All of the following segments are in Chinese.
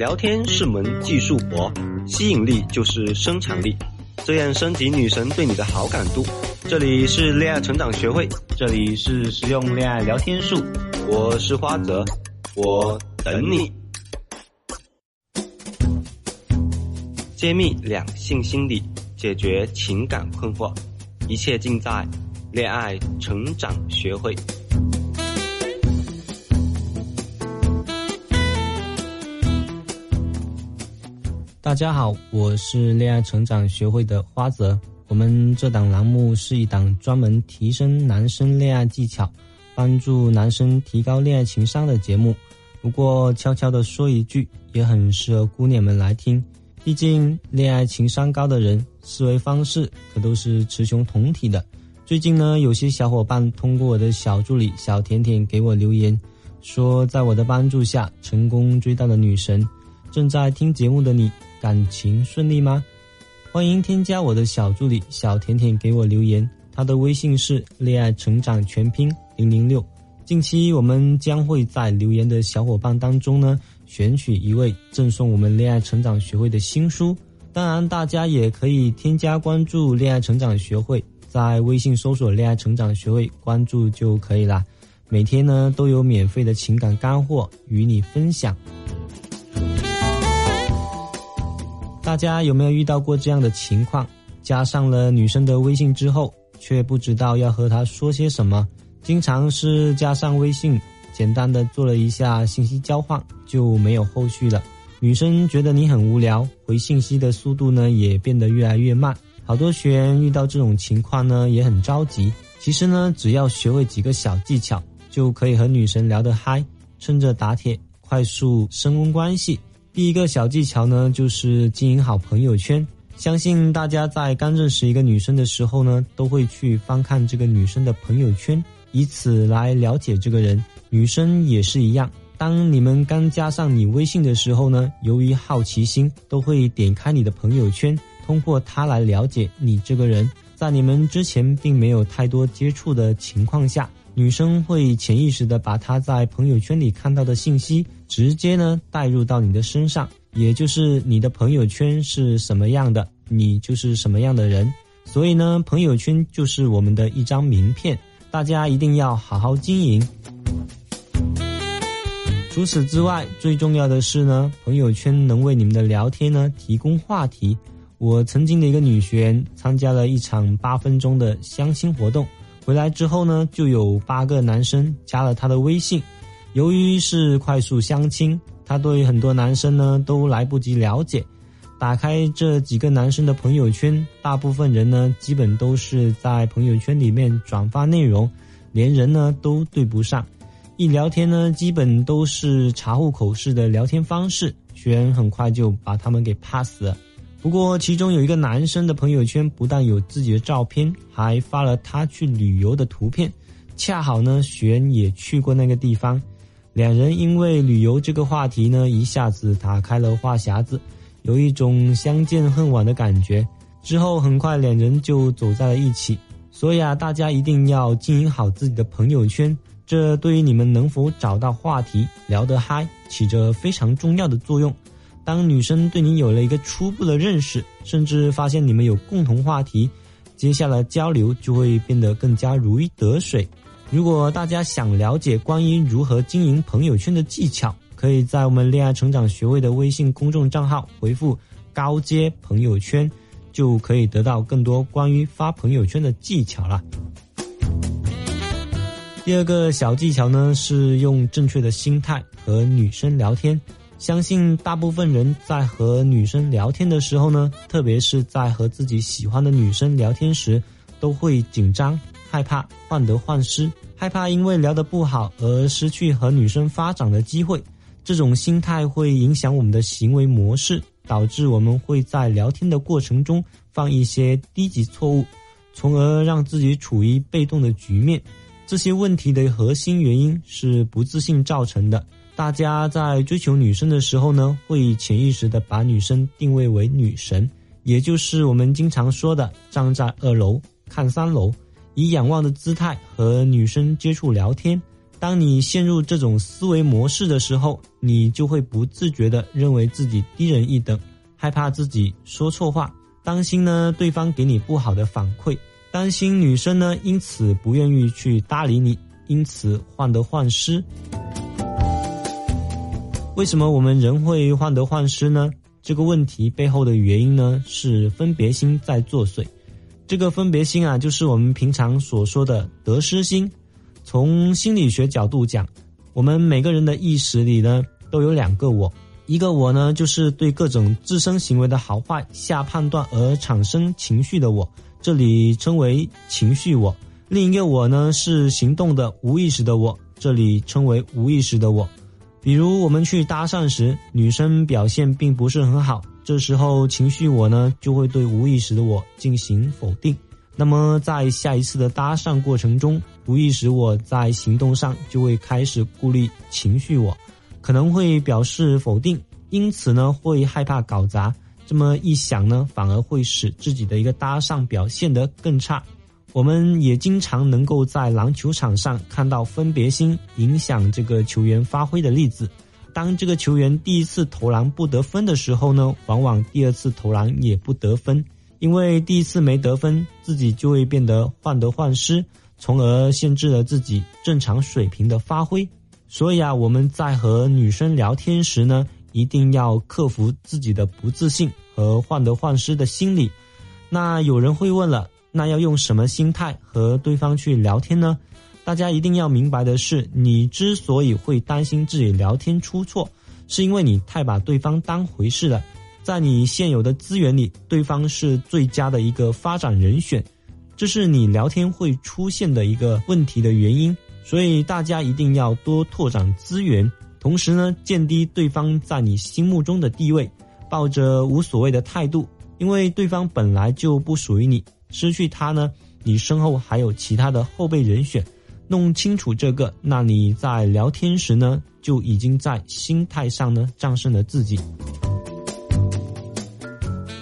聊天是门技术活，吸引力就是生产力，这样升级女神对你的好感度。这里是恋爱成长学会，这里是实用恋爱聊天术，我是花泽，我等你。揭秘两性心理，解决情感困惑，一切尽在恋爱成长学会。大家好，我是恋爱成长学会的花泽。我们这档栏目是一档专门提升男生恋爱技巧、帮助男生提高恋爱情商的节目。不过悄悄的说一句，也很适合姑娘们来听。毕竟恋爱情商高的人，思维方式可都是雌雄同体的。最近呢，有些小伙伴通过我的小助理小甜甜给我留言，说在我的帮助下成功追到了女神。正在听节目的你。感情顺利吗？欢迎添加我的小助理小甜甜给我留言，他的微信是恋爱成长全拼零零六。近期我们将会在留言的小伙伴当中呢，选取一位赠送我们恋爱成长学会的新书。当然，大家也可以添加关注恋爱成长学会，在微信搜索恋爱成长学会关注就可以了。每天呢都有免费的情感干货与你分享。大家有没有遇到过这样的情况？加上了女生的微信之后，却不知道要和她说些什么。经常是加上微信，简单的做了一下信息交换，就没有后续了。女生觉得你很无聊，回信息的速度呢也变得越来越慢。好多学员遇到这种情况呢也很着急。其实呢，只要学会几个小技巧，就可以和女神聊得嗨，趁着打铁快速升温关系。第一个小技巧呢，就是经营好朋友圈。相信大家在刚认识一个女生的时候呢，都会去翻看这个女生的朋友圈，以此来了解这个人。女生也是一样，当你们刚加上你微信的时候呢，由于好奇心，都会点开你的朋友圈，通过它来了解你这个人。在你们之前并没有太多接触的情况下。女生会潜意识的把她在朋友圈里看到的信息，直接呢带入到你的身上，也就是你的朋友圈是什么样的，你就是什么样的人。所以呢，朋友圈就是我们的一张名片，大家一定要好好经营。除此之外，最重要的是呢，朋友圈能为你们的聊天呢提供话题。我曾经的一个女学员参加了一场八分钟的相亲活动。回来之后呢，就有八个男生加了他的微信。由于是快速相亲，他对很多男生呢都来不及了解。打开这几个男生的朋友圈，大部分人呢基本都是在朋友圈里面转发内容，连人呢都对不上。一聊天呢，基本都是查户口式的聊天方式，学员很快就把他们给 pass 了。不过，其中有一个男生的朋友圈不但有自己的照片，还发了他去旅游的图片。恰好呢，璇也去过那个地方，两人因为旅游这个话题呢，一下子打开了话匣子，有一种相见恨晚的感觉。之后很快两人就走在了一起。所以啊，大家一定要经营好自己的朋友圈，这对于你们能否找到话题聊得嗨，起着非常重要的作用。当女生对你有了一个初步的认识，甚至发现你们有共同话题，接下来交流就会变得更加如鱼得水。如果大家想了解关于如何经营朋友圈的技巧，可以在我们恋爱成长学会的微信公众账号回复“高阶朋友圈”，就可以得到更多关于发朋友圈的技巧了。第二个小技巧呢，是用正确的心态和女生聊天。相信大部分人在和女生聊天的时候呢，特别是在和自己喜欢的女生聊天时，都会紧张、害怕患得患失，害怕因为聊得不好而失去和女生发展的机会。这种心态会影响我们的行为模式，导致我们会在聊天的过程中犯一些低级错误，从而让自己处于被动的局面。这些问题的核心原因是不自信造成的。大家在追求女生的时候呢，会潜意识的把女生定位为女神，也就是我们经常说的站在二楼看三楼，以仰望的姿态和女生接触聊天。当你陷入这种思维模式的时候，你就会不自觉的认为自己低人一等，害怕自己说错话，担心呢对方给你不好的反馈，担心女生呢因此不愿意去搭理你，因此患得患失。为什么我们人会患得患失呢？这个问题背后的原因呢是分别心在作祟。这个分别心啊，就是我们平常所说的得失心。从心理学角度讲，我们每个人的意识里呢都有两个我，一个我呢就是对各种自身行为的好坏下判断而产生情绪的我，这里称为情绪我；另一个我呢是行动的无意识的我，这里称为无意识的我。比如我们去搭讪时，女生表现并不是很好。这时候，情绪我呢就会对无意识的我进行否定。那么，在下一次的搭讪过程中，无意识我在行动上就会开始顾虑情绪我，可能会表示否定，因此呢会害怕搞砸。这么一想呢，反而会使自己的一个搭讪表现得更差。我们也经常能够在篮球场上看到分别心影响这个球员发挥的例子。当这个球员第一次投篮不得分的时候呢，往往第二次投篮也不得分，因为第一次没得分，自己就会变得患得患失，从而限制了自己正常水平的发挥。所以啊，我们在和女生聊天时呢，一定要克服自己的不自信和患得患失的心理。那有人会问了，那要用什么心态和对方去聊天呢？大家一定要明白的是，你之所以会担心自己聊天出错，是因为你太把对方当回事了。在你现有的资源里，对方是最佳的一个发展人选，这是你聊天会出现的一个问题的原因。所以大家一定要多拓展资源，同时呢，降低对方在你心目中的地位，抱着无所谓的态度，因为对方本来就不属于你，失去他呢，你身后还有其他的后备人选。弄清楚这个，那你在聊天时呢，就已经在心态上呢战胜了自己。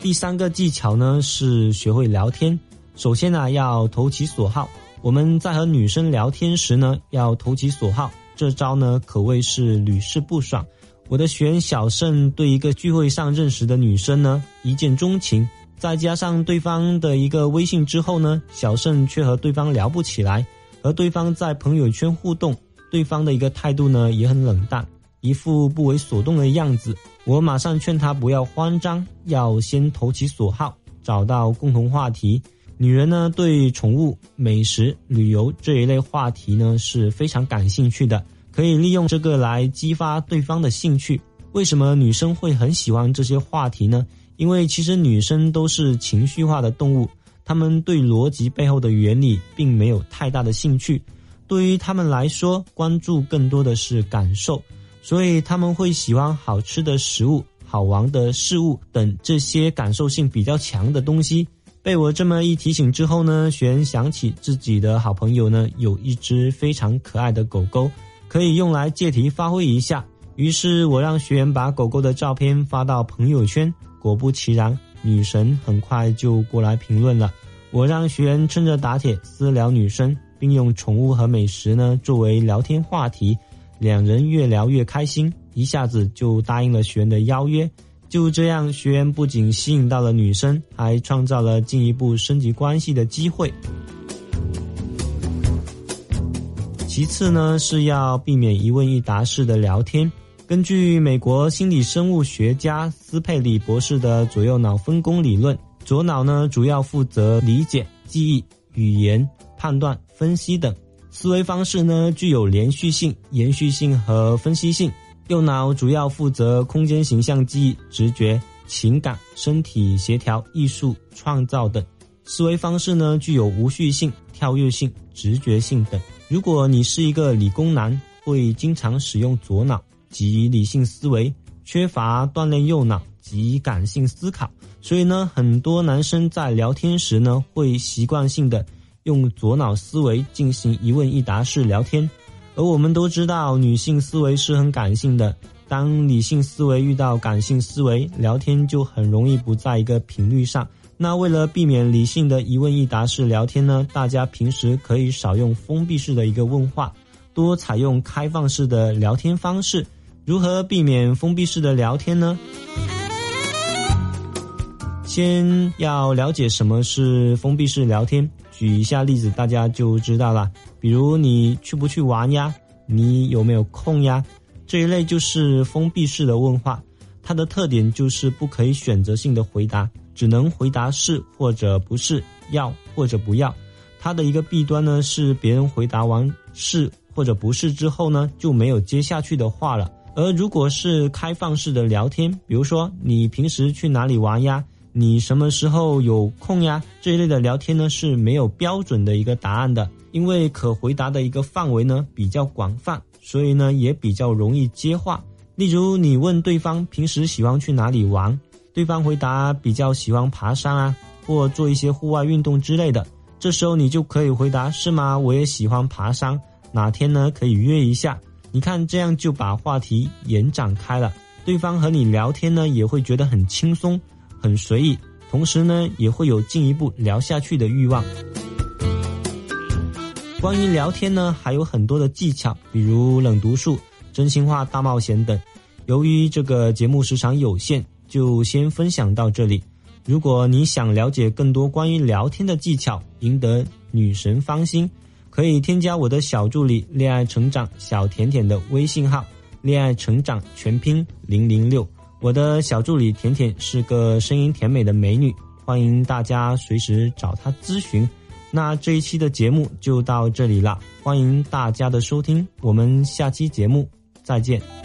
第三个技巧呢是学会聊天。首先呢要投其所好。我们在和女生聊天时呢，要投其所好，这招呢可谓是屡试不爽。我的学员小盛对一个聚会上认识的女生呢一见钟情，再加上对方的一个微信之后呢，小盛却和对方聊不起来。和对方在朋友圈互动，对方的一个态度呢也很冷淡，一副不为所动的样子。我马上劝他不要慌张，要先投其所好，找到共同话题。女人呢对宠物、美食、旅游这一类话题呢是非常感兴趣的，可以利用这个来激发对方的兴趣。为什么女生会很喜欢这些话题呢？因为其实女生都是情绪化的动物。她们对逻辑背后的原理并没有太大的兴趣，对于她们来说，关注更多的是感受，所以他们会喜欢好吃的食物、好玩的事物等这些感受性比较强的东西。被我这么一提醒之后呢，学员想起自己的好朋友呢有一只非常可爱的狗狗，可以用来借题发挥一下。于是我让学员把狗狗的照片发到朋友圈，果不其然。女神很快就过来评论了，我让学员趁着打铁私聊女生，并用宠物和美食呢作为聊天话题，两人越聊越开心，一下子就答应了学员的邀约。就这样，学员不仅吸引到了女生，还创造了进一步升级关系的机会。其次呢，是要避免一问一答式的聊天。根据美国心理生物学家斯佩里博士的左右脑分工理论，左脑呢主要负责理解、记忆、语言、判断、分析等思维方式呢具有连续性、延续性和分析性；右脑主要负责空间形象记忆、直觉、情感、身体协调、艺术创造等思维方式呢具有无序性、跳跃性、直觉性等。如果你是一个理工男，会经常使用左脑。及理性思维缺乏锻炼右脑及感性思考，所以呢，很多男生在聊天时呢，会习惯性的用左脑思维进行一问一答式聊天。而我们都知道，女性思维是很感性的，当理性思维遇到感性思维，聊天就很容易不在一个频率上。那为了避免理性的一问一答式聊天呢，大家平时可以少用封闭式的一个问话。多采用开放式的聊天方式。如何避免封闭式的聊天呢？先要了解什么是封闭式聊天，举一下例子，大家就知道了。比如你去不去玩呀？你有没有空呀？这一类就是封闭式的问话，它的特点就是不可以选择性的回答，只能回答是或者不是，要或者不要。它的一个弊端呢是，别人回答完是或者不是之后呢，就没有接下去的话了。而如果是开放式的聊天，比如说你平时去哪里玩呀？你什么时候有空呀？这一类的聊天呢是没有标准的一个答案的，因为可回答的一个范围呢比较广泛，所以呢也比较容易接话。例如你问对方平时喜欢去哪里玩，对方回答比较喜欢爬山啊，或做一些户外运动之类的，这时候你就可以回答是吗？我也喜欢爬山，哪天呢可以约一下？你看这样就把话题延展开了，对方和你聊天呢也会觉得很轻松。很随意，同时呢也会有进一步聊下去的欲望。关于聊天呢，还有很多的技巧，比如冷读术、真心话大冒险等。由于这个节目时长有限，就先分享到这里。如果你想了解更多关于聊天的技巧，赢得女神芳心，可以添加我的小助理“恋爱成长小甜甜”的微信号“恋爱成长全拼零零六”。我的小助理甜甜是个声音甜美的美女，欢迎大家随时找她咨询。那这一期的节目就到这里了，欢迎大家的收听，我们下期节目再见。